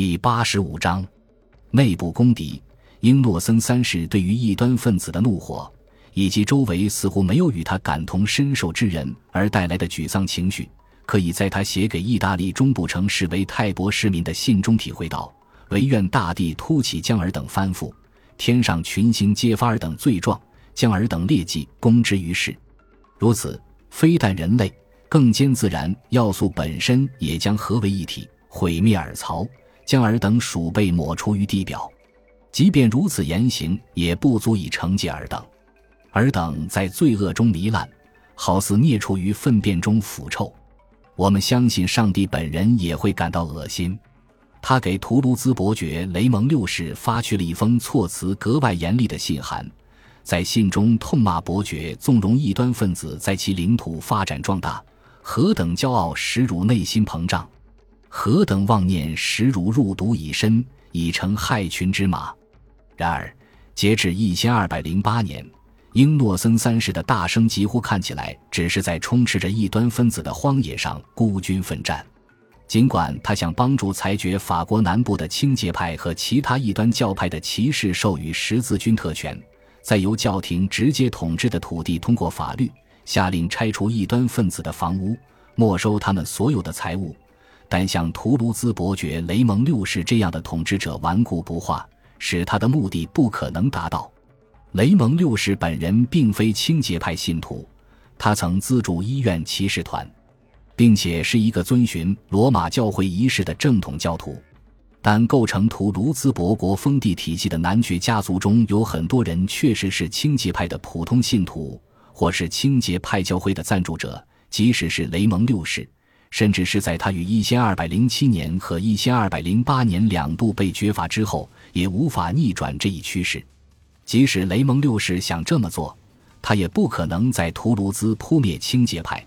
第八十五章，内部公敌。英诺森三世对于异端分子的怒火，以及周围似乎没有与他感同身受之人而带来的沮丧情绪，可以在他写给意大利中部城市为泰伯市民的信中体会到。唯愿大地突起将尔等翻覆，天上群星揭发尔等罪状，将尔等劣迹公之于世。如此，非但人类，更兼自然要素本身也将合为一体，毁灭尔曹。将尔等鼠辈抹除于地表，即便如此言行，也不足以惩戒尔等。尔等在罪恶中糜烂，好似孽畜于粪便中腐臭。我们相信上帝本人也会感到恶心。他给图卢兹伯爵雷蒙六世发去了一封措辞格外严厉的信函，在信中痛骂伯爵纵容异端分子在其领土发展壮大，何等骄傲使辱内心膨胀。何等妄念，实如入毒已深，已成害群之马。然而，截至一千二百零八年，英诺森三世的大声疾呼看起来只是在充斥着异端分子的荒野上孤军奋战。尽管他想帮助裁决法国南部的清洁派和其他异端教派的骑士授予十字军特权，在由教廷直接统治的土地通过法律下令拆除异端分子的房屋，没收他们所有的财物。但像图卢兹伯爵雷蒙六世这样的统治者顽固不化，使他的目的不可能达到。雷蒙六世本人并非清洁派信徒，他曾资助医院骑士团，并且是一个遵循罗马教会仪式的正统教徒。但构成图卢兹伯国封地体系的男爵家族中有很多人确实是清洁派的普通信徒，或是清洁派教会的赞助者，即使是雷蒙六世。甚至是在他于一千二百零七年和一千二百零八年两度被绝罚之后，也无法逆转这一趋势。即使雷蒙六世想这么做，他也不可能在图卢兹扑灭清洁派。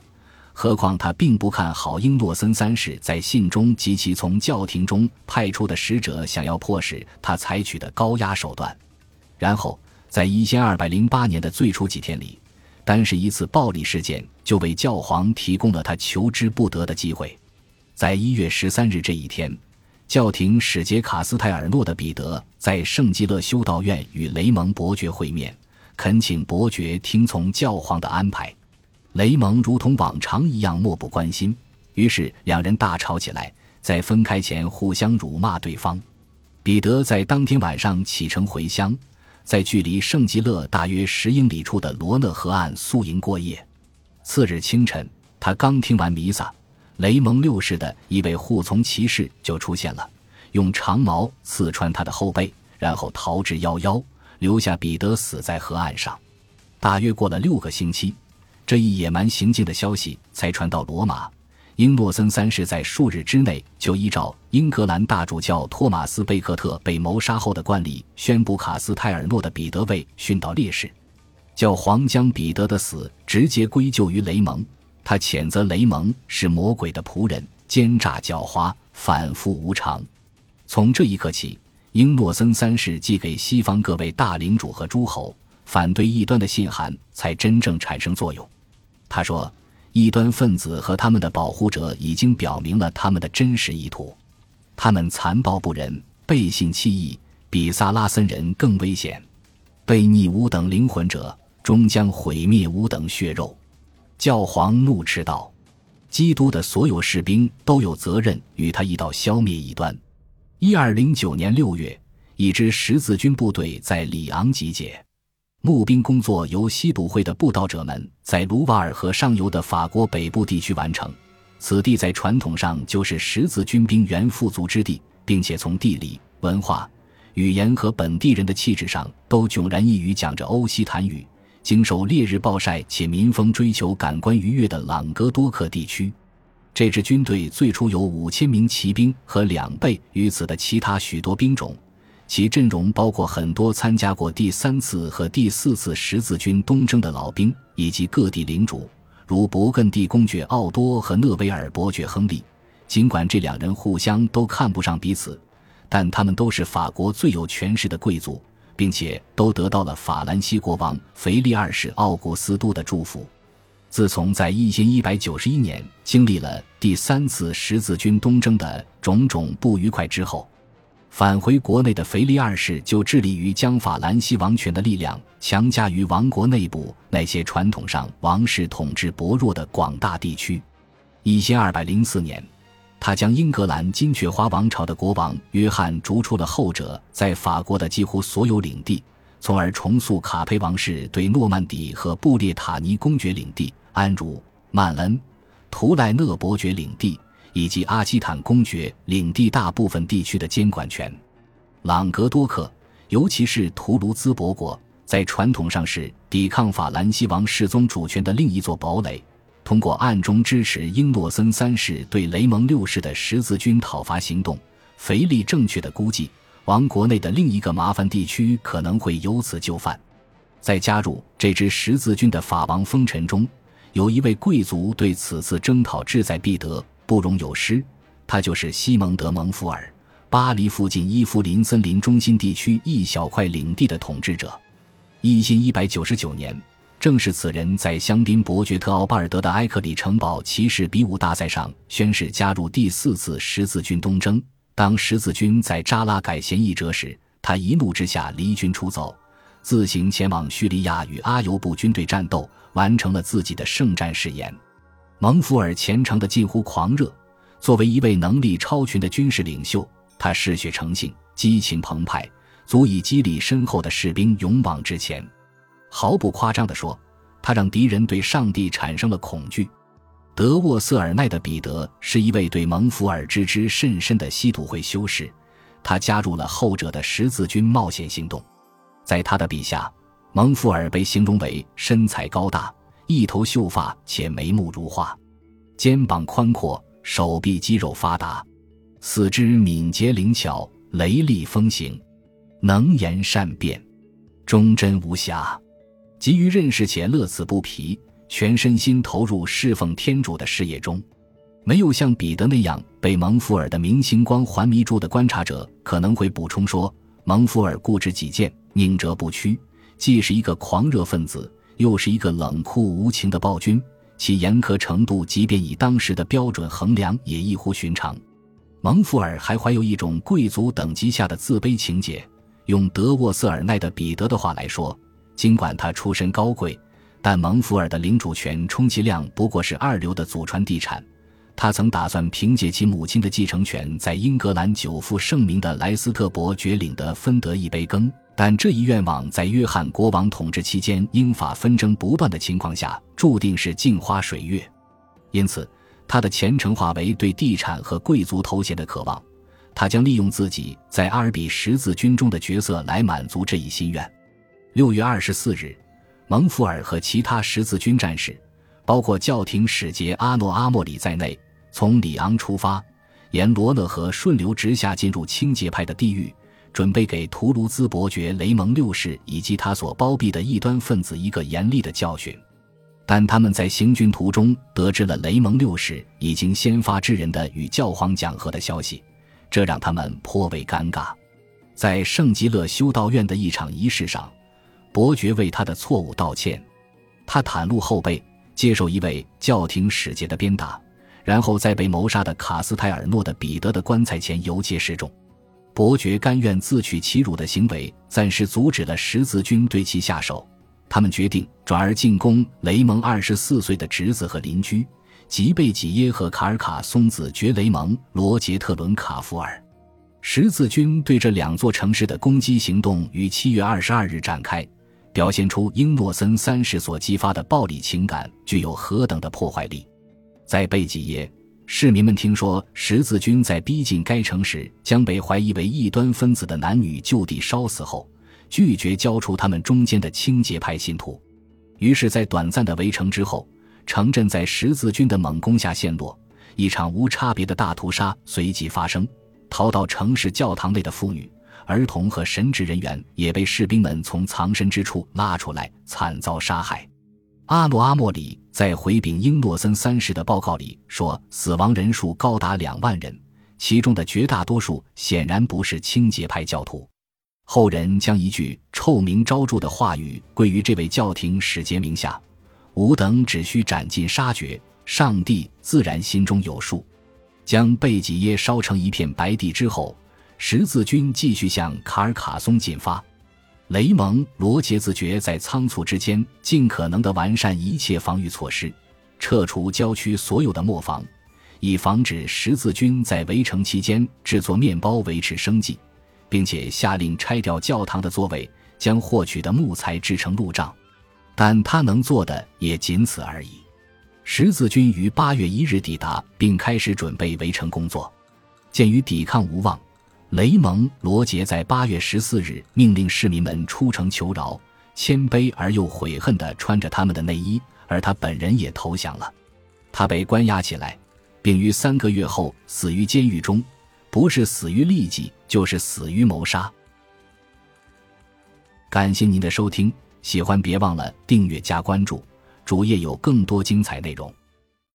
何况他并不看好英诺森三世在信中及其从教廷中派出的使者想要迫使他采取的高压手段。然后，在一千二百零八年的最初几天里。单是一次暴力事件，就为教皇提供了他求之不得的机会。在一月十三日这一天，教廷使节卡斯泰尔诺的彼得在圣基勒修道院与雷蒙伯爵会面，恳请伯爵听从教皇的安排。雷蒙如同往常一样漠不关心，于是两人大吵起来，在分开前互相辱骂对方。彼得在当天晚上启程回乡。在距离圣吉勒大约十英里处的罗讷河岸宿营过夜。次日清晨，他刚听完弥撒，雷蒙六世的一位护从骑士就出现了，用长矛刺穿他的后背，然后逃之夭夭，留下彼得死在河岸上。大约过了六个星期，这一野蛮行径的消息才传到罗马。英诺森三世在数日之内就依照英格兰大主教托马斯·贝克特被谋杀后的惯例，宣布卡斯泰尔诺的彼得位殉到烈士。教皇将彼得的死直接归咎于雷蒙，他谴责雷蒙是魔鬼的仆人，奸诈狡猾，反复无常。从这一刻起，英诺森三世寄给西方各位大领主和诸侯反对异端的信函才真正产生作用。他说。异端分子和他们的保护者已经表明了他们的真实意图，他们残暴不仁、背信弃义，比萨拉森人更危险。被逆吾等灵魂者，终将毁灭吾等血肉。教皇怒斥道：“基督的所有士兵都有责任与他一道消灭异端。”一二零九年六月，一支十字军部队在里昂集结。募兵工作由西卜会的布道者们在卢瓦尔河上游的法国北部地区完成。此地在传统上就是十字军兵员富足之地，并且从地理、文化、语言和本地人的气质上都迥然异于讲着欧西坦语、经受烈日暴晒且民风追求感官愉悦的朗格多克地区。这支军队最初有五千名骑兵和两倍于此的其他许多兵种。其阵容包括很多参加过第三次和第四次十字军东征的老兵，以及各地领主，如勃艮第公爵奥多和勒维尔伯爵亨利。尽管这两人互相都看不上彼此，但他们都是法国最有权势的贵族，并且都得到了法兰西国王腓力二世奥古斯都的祝福。自从在一千一百九十一年经历了第三次十字军东征的种种不愉快之后。返回国内的腓力二世就致力于将法兰西王权的力量强加于王国内部那些传统上王室统治薄弱的广大地区。一千二百零四年，他将英格兰金雀花王朝的国王约翰逐出了后者在法国的几乎所有领地，从而重塑卡佩王室对诺曼底和布列塔尼公爵领地、安茹、曼恩、图赖讷伯爵领地。以及阿基坦公爵领地大部分地区的监管权，朗格多克，尤其是图卢兹伯国，在传统上是抵抗法兰西王世宗主权的另一座堡垒。通过暗中支持英诺森三世对雷蒙六世的十字军讨伐行动，腓力正确的估计，王国内的另一个麻烦地区可能会由此就范。在加入这支十字军的法王封臣中，有一位贵族对此次征讨志在必得。不容有失，他就是西蒙德·蒙福尔，巴黎附近伊夫林森林中心地区一小块领地的统治者。一千一百九十九年，正是此人在香槟伯爵特奥巴尔德的埃克里城堡骑士比武大赛上宣誓加入第四次十字军东征。当十字军在扎拉改嫌疑者时，他一怒之下离军出走，自行前往叙利亚与阿尤布军队战斗，完成了自己的圣战誓言。蒙福尔虔诚的近乎狂热，作为一位能力超群的军事领袖，他嗜血成性，激情澎湃，足以激励身后的士兵勇往直前。毫不夸张地说，他让敌人对上帝产生了恐惧。德沃瑟尔奈的彼得是一位对蒙福尔知之甚深的稀土会修士，他加入了后者的十字军冒险行动。在他的笔下，蒙福尔被形容为身材高大。一头秀发，且眉目如画，肩膀宽阔，手臂肌肉发达，四肢敏捷灵巧，雷厉风行，能言善辩，忠贞无瑕，急于认识且乐此不疲，全身心投入侍奉天主的事业中。没有像彼得那样被蒙福尔的明星光环迷住的观察者，可能会补充说，蒙福尔固执己见，宁折不屈，既是一个狂热分子。又是一个冷酷无情的暴君，其严苛程度，即便以当时的标准衡量，也异乎寻常。蒙福尔还怀有一种贵族等级下的自卑情节。用德沃瑟尔奈的彼得的话来说，尽管他出身高贵，但蒙福尔的领主权充其量不过是二流的祖传地产。他曾打算凭借其母亲的继承权，在英格兰久负盛名的莱斯特伯爵领的分得一杯羹。但这一愿望在约翰国王统治期间英法纷争不断的情况下，注定是镜花水月。因此，他的虔诚化为对地产和贵族头衔的渴望。他将利用自己在阿尔比十字军中的角色来满足这一心愿。六月二十四日，蒙福尔和其他十字军战士，包括教廷使节阿诺阿莫里在内，从里昂出发，沿罗讷河顺流直下，进入清洁派的地狱。准备给图卢兹伯爵雷蒙六世以及他所包庇的异端分子一个严厉的教训，但他们在行军途中得知了雷蒙六世已经先发制人的与教皇讲和的消息，这让他们颇为尴尬。在圣吉勒修道院的一场仪式上，伯爵为他的错误道歉，他袒露后背，接受一位教廷使节的鞭打，然后在被谋杀的卡斯泰尔诺的彼得的棺材前游街示众。伯爵甘愿自取其辱的行为，暂时阻止了十字军对其下手。他们决定转而进攻雷蒙二十四岁的侄子和邻居吉贝吉耶和卡尔卡松子爵雷蒙罗杰特伦卡夫尔。十字军对这两座城市的攻击行动于七月二十二日展开，表现出英诺森三世所激发的暴力情感具有何等的破坏力。在贝吉耶。市民们听说十字军在逼近该城时，将被怀疑为异端分子的男女就地烧死后，拒绝交出他们中间的清洁派信徒。于是，在短暂的围城之后，城镇在十字军的猛攻下陷落，一场无差别的大屠杀随即发生。逃到城市教堂内的妇女、儿童和神职人员也被士兵们从藏身之处拉出来，惨遭杀害。阿诺阿莫里在回禀英诺森三世的报告里说，死亡人数高达两万人，其中的绝大多数显然不是清洁派教徒。后人将一句臭名昭著的话语归于这位教廷使节名下：“吾等只需斩尽杀绝，上帝自然心中有数。”将贝吉耶烧成一片白地之后，十字军继续向卡尔卡松进发。雷蒙·罗杰自觉在仓促之间尽可能地完善一切防御措施，撤除郊区所有的磨坊，以防止十字军在围城期间制作面包维持生计，并且下令拆掉教堂的座位，将获取的木材制成路障。但他能做的也仅此而已。十字军于八月一日抵达，并开始准备围城工作。鉴于抵抗无望。雷蒙·罗杰在八月十四日命令市民们出城求饶，谦卑而又悔恨地穿着他们的内衣，而他本人也投降了。他被关押起来，并于三个月后死于监狱中，不是死于痢疾，就是死于谋杀。感谢您的收听，喜欢别忘了订阅加关注，主页有更多精彩内容。